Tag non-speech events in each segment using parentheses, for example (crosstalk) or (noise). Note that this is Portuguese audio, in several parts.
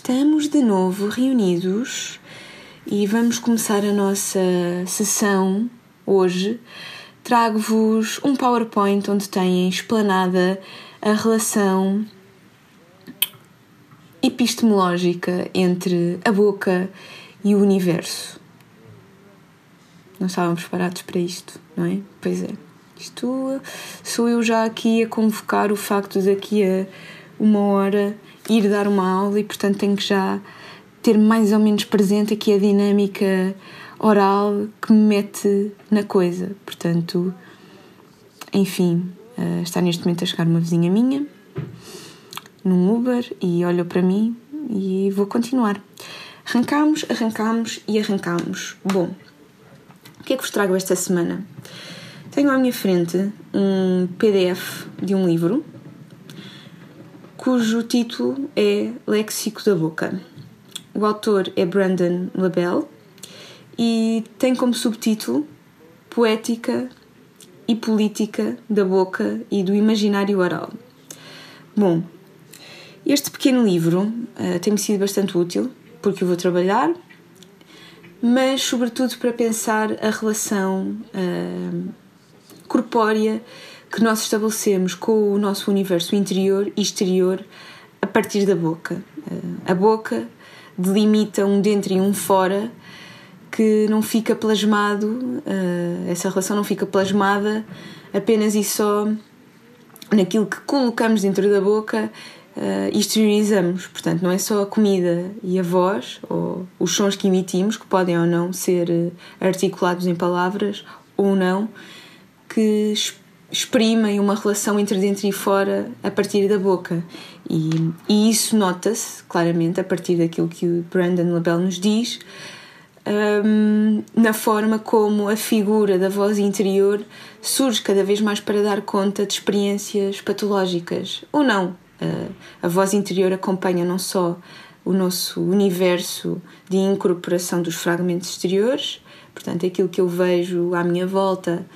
Estamos de novo reunidos e vamos começar a nossa sessão hoje. Trago-vos um PowerPoint onde têm explanada a relação epistemológica entre a boca e o universo. Não estávamos preparados para isto, não é? Pois é. Isto sou eu já aqui a convocar o facto de daqui a uma hora ir dar uma aula e, portanto, tenho que já ter mais ou menos presente aqui a dinâmica oral que me mete na coisa. Portanto, enfim, uh, está neste momento a chegar uma vizinha minha num Uber e olhou para mim e vou continuar. Arrancamos, arrancamos e arrancamos. Bom, o que é que vos trago esta semana? Tenho à minha frente um PDF de um livro cujo título é Léxico da Boca. O autor é Brandon LaBelle e tem como subtítulo Poética e Política da Boca e do Imaginário Oral. Bom, este pequeno livro uh, tem-me sido bastante útil porque eu vou trabalhar, mas sobretudo para pensar a relação uh, corpórea que nós estabelecemos com o nosso universo interior e exterior a partir da boca. Eh, a boca delimita um dentro e um fora que não fica plasmado, eh, essa relação não fica plasmada apenas e só naquilo que colocamos dentro da boca eh, e exteriorizamos. Portanto, não é só a comida e a voz ou os sons que emitimos, que podem ou não ser articulados em palavras ou não, que exprimem uma relação entre dentro e fora a partir da boca. E, e isso nota-se claramente a partir daquilo que o Brandon LaBelle nos diz, um, na forma como a figura da voz interior surge cada vez mais para dar conta de experiências patológicas. Ou não. Uh, a voz interior acompanha não só o nosso universo de incorporação dos fragmentos exteriores, portanto, aquilo que eu vejo à minha volta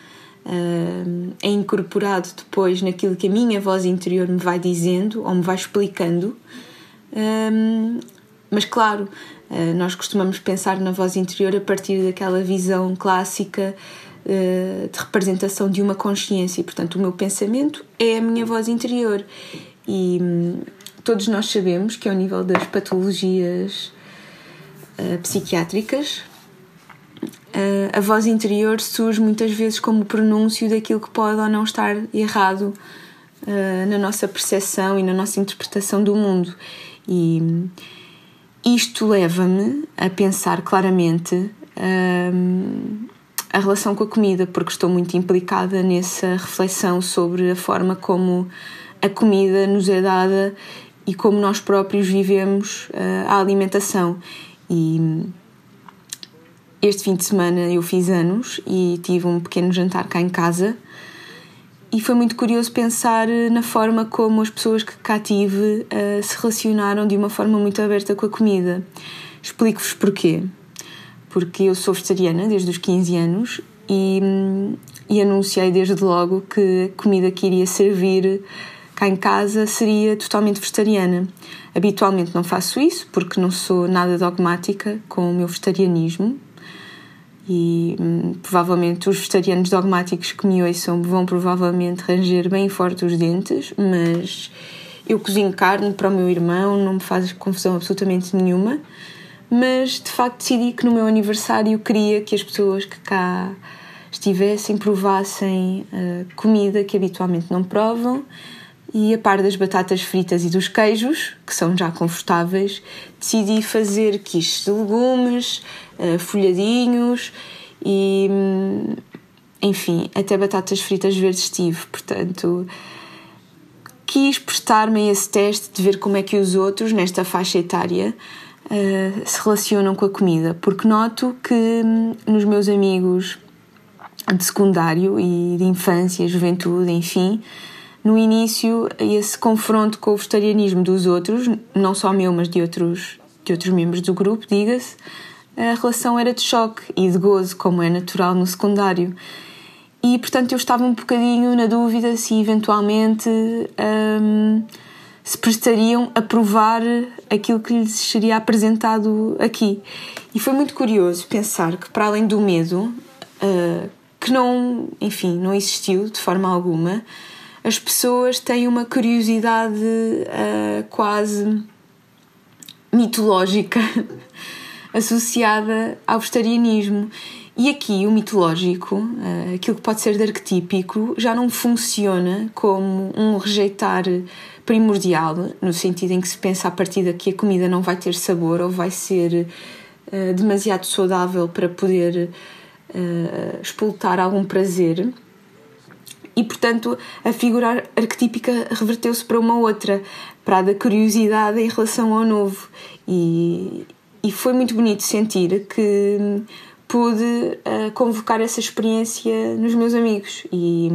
uh, é incorporado depois naquilo que a minha voz interior me vai dizendo ou me vai explicando. Um, mas, claro, uh, nós costumamos pensar na voz interior a partir daquela visão clássica uh, de representação de uma consciência, e, portanto, o meu pensamento é a minha voz interior. E um, todos nós sabemos que, ao nível das patologias psiquiátricas, a voz interior surge muitas vezes como pronúncio daquilo que pode ou não estar errado uh, na nossa percepção e na nossa interpretação do mundo. E isto leva-me a pensar claramente uh, a relação com a comida, porque estou muito implicada nessa reflexão sobre a forma como a comida nos é dada e como nós próprios vivemos a alimentação. E este fim de semana eu fiz anos e tive um pequeno jantar cá em casa e foi muito curioso pensar na forma como as pessoas que cá tive uh, se relacionaram de uma forma muito aberta com a comida. Explico-vos porquê. Porque eu sou vegetariana desde os 15 anos e, e anunciei desde logo que a comida que iria servir cá em casa seria totalmente vegetariana. Habitualmente não faço isso porque não sou nada dogmática com o meu vegetarianismo, e hum, provavelmente os vegetarianos dogmáticos que me ouçam vão provavelmente ranger bem forte os dentes, mas eu cozinho carne para o meu irmão, não me faz confusão absolutamente nenhuma. Mas de facto decidi que no meu aniversário queria que as pessoas que cá estivessem provassem uh, comida que habitualmente não provam e a par das batatas fritas e dos queijos, que são já confortáveis, decidi fazer quiches de legumes, uh, folhadinhos e, hum, enfim, até batatas fritas verdes tive. Portanto, quis prestar-me a esse teste de ver como é que os outros, nesta faixa etária, uh, se relacionam com a comida, porque noto que hum, nos meus amigos de secundário e de infância, juventude, enfim, no início esse confronto com o vegetarianismo dos outros, não só meu, mas de outros, de outros membros do grupo, diga-se, a relação era de choque e de gozo, como é natural no secundário. E portanto eu estava um bocadinho na dúvida se eventualmente hum, se prestariam a provar aquilo que lhes seria apresentado aqui. E foi muito curioso pensar que, para além do medo, uh, que não, enfim, não existiu de forma alguma, as pessoas têm uma curiosidade uh, quase mitológica (laughs) associada ao vegetarianismo. E aqui o mitológico, uh, aquilo que pode ser de arquetípico, já não funciona como um rejeitar primordial, no sentido em que se pensa a partir daqui a comida não vai ter sabor ou vai ser uh, demasiado saudável para poder uh, explotar algum prazer. E, portanto, a figura arquetípica reverteu-se para uma outra, para a da curiosidade em relação ao novo. E, e foi muito bonito sentir que pude uh, convocar essa experiência nos meus amigos. E,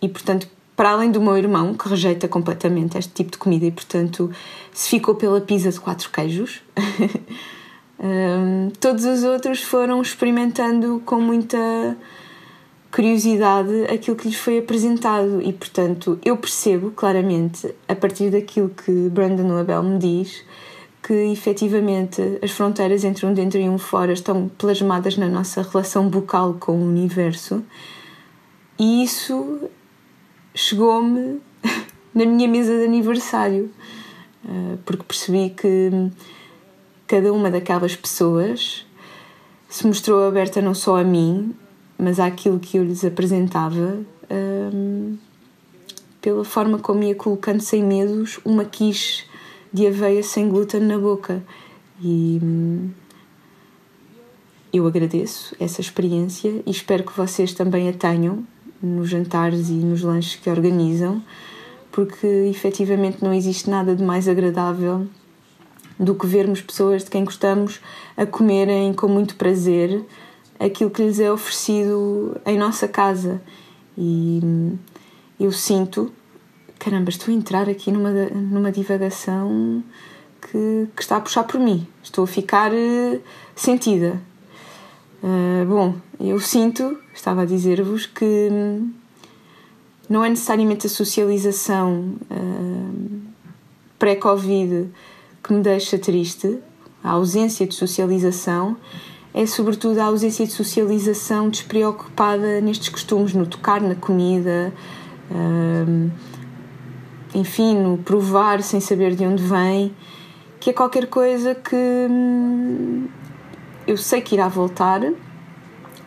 e, portanto, para além do meu irmão, que rejeita completamente este tipo de comida e, portanto, se ficou pela pizza de quatro queijos, um, (laughs) todos os outros foram experimentando com muita curiosidade aquilo que lhes foi apresentado. E, portanto, eu percebo claramente, a partir daquilo que Brandon Labelle me diz, que efetivamente as fronteiras entre um dentro e um fora estão plasmadas na nossa relação bucal com o universo. E isso chegou-me (laughs) na minha mesa de aniversário, eh, porque percebi que cada uma daquelas pessoas se mostrou aberta não só a mim, mas àquilo que eu lhes apresentava, ehm, pela forma como ia colocando sem medos uma quiche de aveia sem glúten na boca. E hum, eu agradeço essa experiência e espero que vocês também a tenham nos jantares e nos lanches que organizam, porque efetivamente não existe nada de mais agradável do que vermos pessoas de quem gostamos a comerem com muito prazer aquilo que lhes é oferecido em nossa casa. E eu sinto, caramba, estou a entrar aqui numa, numa divagação que, que está a puxar por mim, estou a ficar uh, sentida. Uh, bom, eu sinto, estava a dizer-vos, que não é necessariamente a socialização uh, pré-Covid que me deixa triste, a ausência de socialização, é sobretudo a ausência de socialização despreocupada nestes costumes, no tocar na comida, uh, enfim, no provar sem saber de onde vem, que é qualquer coisa que hum, eu sei que irá voltar,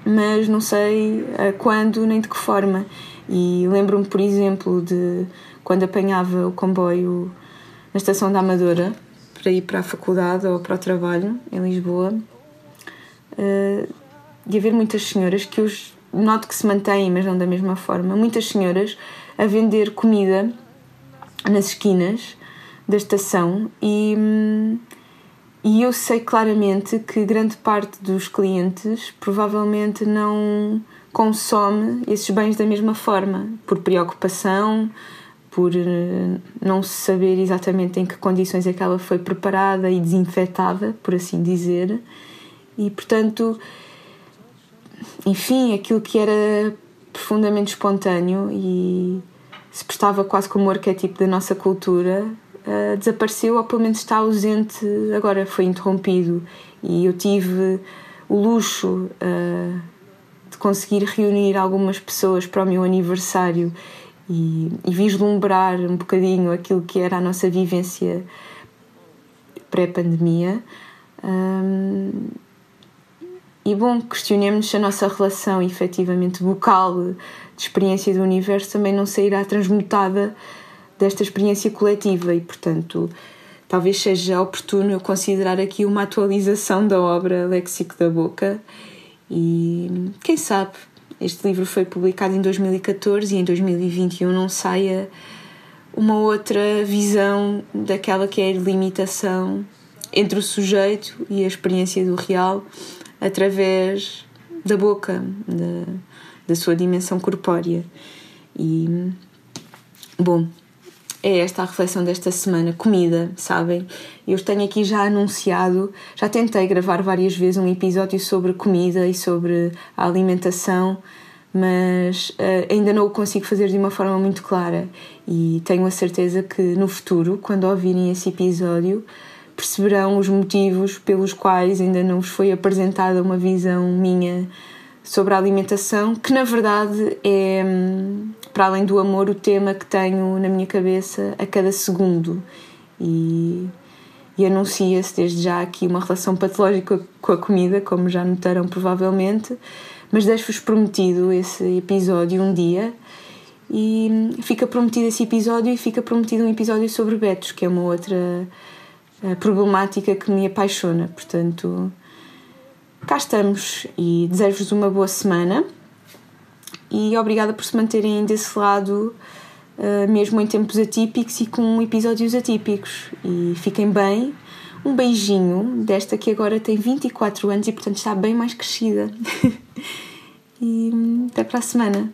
mas não sei uh, quando nem de que forma. E lembro-me, por exemplo, de quando apanhava o comboio na estação da Amadora para ir para a faculdade ou para o trabalho em Lisboa, uh, de haver muitas senhoras que eu noto que se mantêm, mas não da mesma forma, muitas senhoras a vender comida nas esquinas da estação e. Hum, e eu sei claramente que grande parte dos clientes provavelmente não consome esses bens da mesma forma, por preocupação, por eh, não saber exatamente em que condições é que ela foi preparada e desinfetada, por assim dizer. E portanto, enfim, aquilo que era profundamente espontâneo e se prestava quase como arquétipo da nossa cultura uh, desapareceu ou pelo menos está ausente, agora foi interrompido. E eu tive o luxo uh, de conseguir reunir algumas pessoas para o meu aniversário e, e vislumbrar um bocadinho aquilo que era a nossa vivência pré-pandemia. Um, e bom, questionemos se a nossa relação efetivamente vocal de experiência do universo também não sairá transmutada desta experiência coletiva. E, portanto, talvez seja oportuno eu considerar aqui uma atualização da obra Léxico da Boca. E quem sabe este livro foi publicado em 2014 e em 2021 não saia uma outra visão daquela que é a limitação entre o sujeito e a experiência do real através da boca, da, da sua dimensão corpórea. E, bom, é esta a reflexão desta semana. Comida, sabem? Eu tenho aqui já anunciado, já tentei gravar várias vezes um episódio sobre comida e sobre a alimentação, mas uh, ainda não o consigo fazer de uma forma muito clara e tenho a certeza que no futuro, quando ouvirem esse episódio, perceberão os motivos pelos quais ainda não vos foi apresentada uma visão minha sobre a alimentação, que na verdade é, hum, para além do amor, o tema que tenho na minha cabeça a cada segundo. E, e anuncia-se desde já aqui uma relação patológica com a comida, como já notaram provavelmente, mas deixo-vos prometido esse episódio um dia. E hum, fica prometido esse episódio e fica prometido um episódio sobre betos, que é uma outra problemática que me apaixona. Portanto, cá estamos e desejo-vos uma boa semana e obrigada por se manterem desse lado, uh, mesmo em tempos atípicos e com episódios atípicos. E fiquem bem. Um beijinho desta que agora tem 24 anos e, portanto, está bem mais crescida. (laughs) e hum, até para a semana.